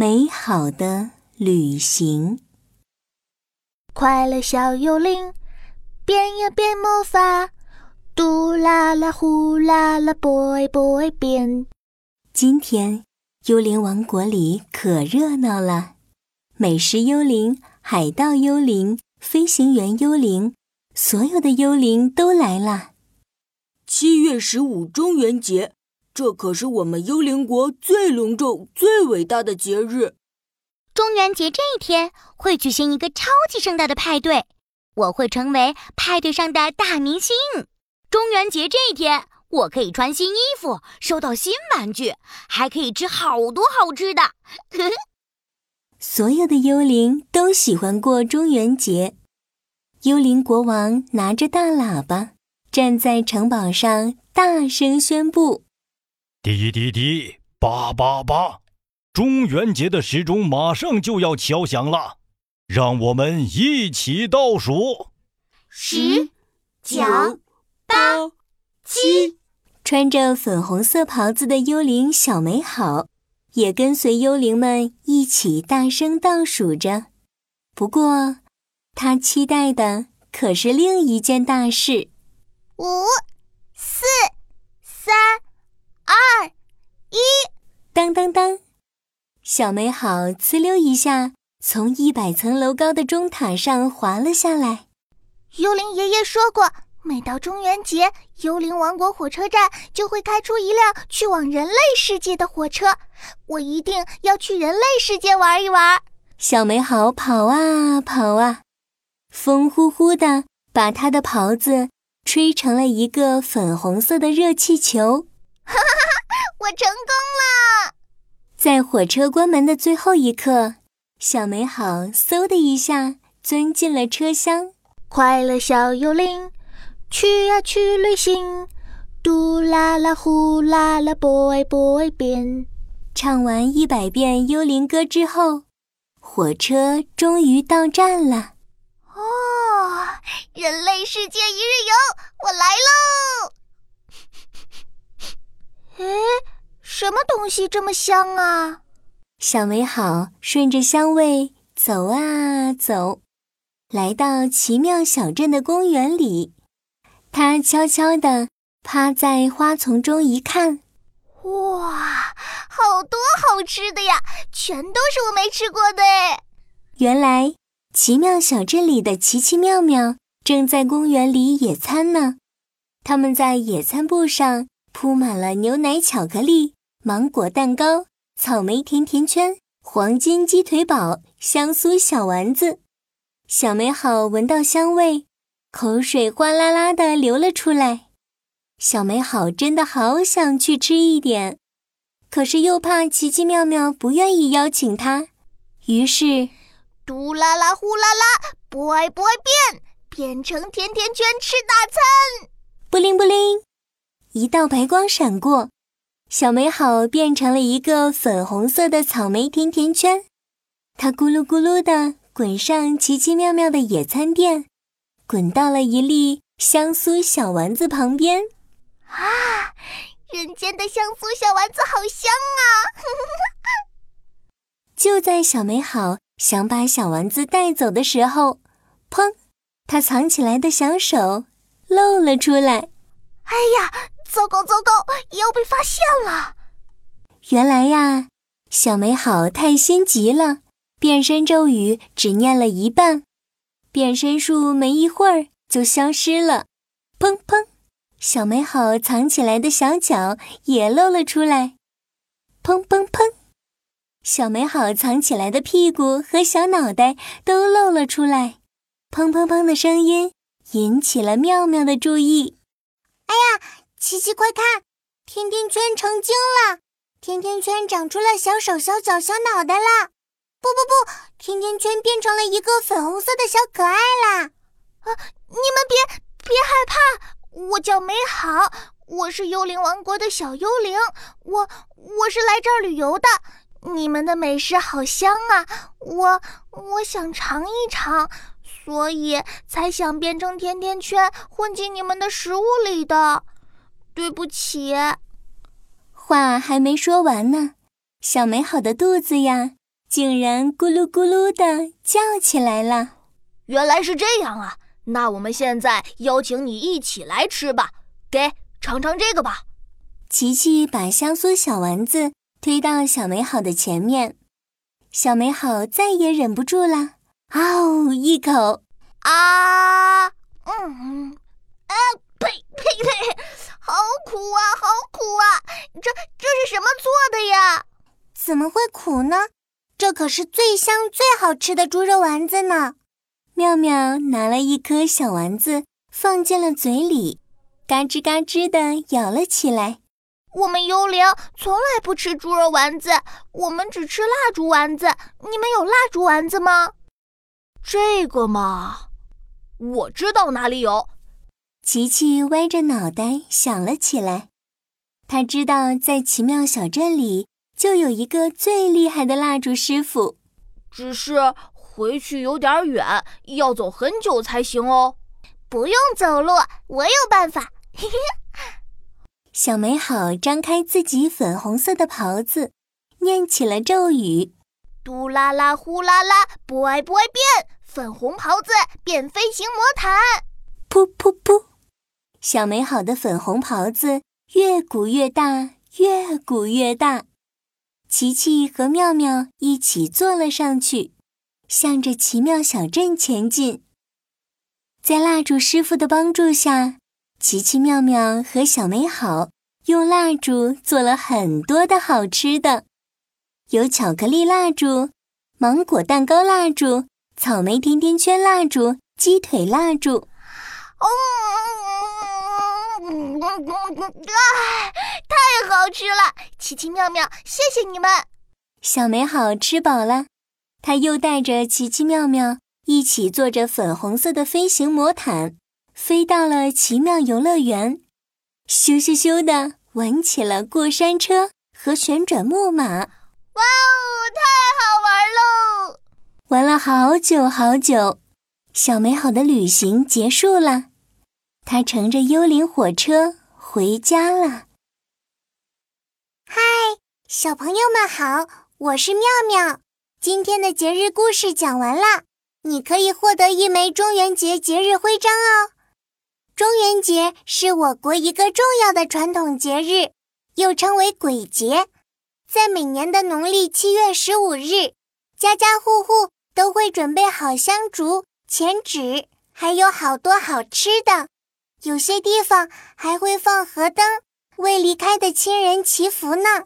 美好的旅行。快乐小幽灵，变呀变魔法，嘟啦啦呼啦啦，boy boy 变。今天幽灵王国里可热闹了，美食幽灵、海盗幽灵、飞行员幽灵，所有的幽灵都来了。七月十五中元节，这可是我们幽灵国最隆重、最伟大的节日。中元节这一天会举行一个超级盛大的派对，我会成为派对上的大明星。中元节这一天，我可以穿新衣服，收到新玩具，还可以吃好多好吃的。所有的幽灵都喜欢过中元节。幽灵国王拿着大喇叭。站在城堡上，大声宣布：“滴滴滴，叭叭叭，中元节的时钟马上就要敲响了，让我们一起倒数：十、九、八、七。”穿着粉红色袍子的幽灵小美好也跟随幽灵们一起大声倒数着。不过，他期待的可是另一件大事。五、四、三、当当当！小美好呲溜一下从一百层楼高的钟塔上滑了下来。幽灵爷爷说过，每到中元节，幽灵王国火车站就会开出一辆去往人类世界的火车。我一定要去人类世界玩一玩。小美好跑啊跑啊，风呼呼的把她的袍子。吹成了一个粉红色的热气球，哈哈哈！火车关门的最后一刻，小美好嗖的一下钻进了车厢。快乐小幽灵，去呀去旅行，嘟啦啦呼啦啦，boy boy 变。唱完一百遍幽灵歌之后，火车终于到站了。哦，人类世界一日游，我来喽！诶，什么东西这么香啊？小美好顺着香味走啊走，来到奇妙小镇的公园里。她悄悄地趴在花丛中一看，哇，好多好吃的呀！全都是我没吃过的诶。原来。奇妙小镇里的奇奇妙妙正在公园里野餐呢。他们在野餐布上铺满了牛奶巧克力、芒果蛋糕、草莓甜甜圈、黄金鸡腿堡、香酥小丸子。小美好闻到香味，口水哗啦啦的流了出来。小美好真的好想去吃一点，可是又怕奇奇妙妙不愿意邀请她，于是。嘟啦啦呼啦啦，不爱不爱变，变成甜甜圈吃大餐。布灵布灵，一道白光闪过，小美好变成了一个粉红色的草莓甜甜圈。它咕噜咕噜地滚上奇奇妙妙的野餐垫，滚到了一粒香酥小丸子旁边。啊，人间的香酥小丸子好香啊！就在小美好。想把小丸子带走的时候，砰！他藏起来的小手露了出来。哎呀，糟糕糟糕，要被发现了！原来呀，小美好太心急了，变身咒语只念了一半，变身术没一会儿就消失了。砰砰！小美好藏起来的小脚也露了出来。砰砰砰！小美好藏起来的屁股和小脑袋都露了出来，砰砰砰的声音引起了妙妙的注意。哎呀，琪琪快看，甜甜圈成精了！甜甜圈长出了小手、小脚、小脑袋啦！不不不，甜甜圈变成了一个粉红色的小可爱啦！啊，你们别别害怕，我叫美好，我是幽灵王国的小幽灵，我我是来这儿旅游的。你们的美食好香啊，我我想尝一尝，所以才想变成甜甜圈混进你们的食物里的。对不起。话还没说完呢，小美好的肚子呀竟然咕噜咕噜的叫起来了。原来是这样啊！那我们现在邀请你一起来吃吧，给尝尝这个吧。琪琪把香酥小丸子推到小美好的前面，小美好再也忍不住了，嗷一口，啊，嗯，啊，呸呸呸，好苦啊，好苦啊！这这是什么做的呀？怎么会苦呢？这可是最香、最好吃的猪肉丸子呢！妙妙拿了一颗小丸子放进了嘴里，嘎吱嘎吱地咬了起来。我们幽灵从来不吃猪肉丸子，我们只吃蜡烛丸子。你们有蜡烛丸子吗？这个嘛，我知道哪里有。琪琪歪着脑袋想了起来，他知道在奇妙小镇里就有一个最厉害的蜡烛师傅，只是。回去有点远，要走很久才行哦。不用走路，我有办法。小美好张开自己粉红色的袍子，念起了咒语：嘟啦啦，呼啦啦，不爱不爱变，粉红袍子变飞行魔毯。噗噗噗！小美好的粉红袍子越鼓越大，越鼓越大。琪琪和妙妙一起坐了上去。向着奇妙小镇前进，在蜡烛师傅的帮助下，奇奇妙妙和小美好用蜡烛做了很多的好吃的，有巧克力蜡烛、芒果蛋糕蜡烛、草莓甜甜圈蜡烛、鸡腿蜡烛。哦，太好吃了！奇奇妙妙，谢谢你们。小美好吃饱了。她又带着奇奇妙妙一起坐着粉红色的飞行魔毯，飞到了奇妙游乐园，咻咻咻的玩起了过山车和旋转木马。哇哦，太好玩喽！玩了好久好久，小美好的旅行结束了，他乘着幽灵火车回家了。嗨，小朋友们好，我是妙妙。今天的节日故事讲完了，你可以获得一枚中元节节日徽章哦。中元节是我国一个重要的传统节日，又称为鬼节，在每年的农历七月十五日，家家户户都会准备好香烛、钱纸，还有好多好吃的。有些地方还会放河灯，为离开的亲人祈福呢。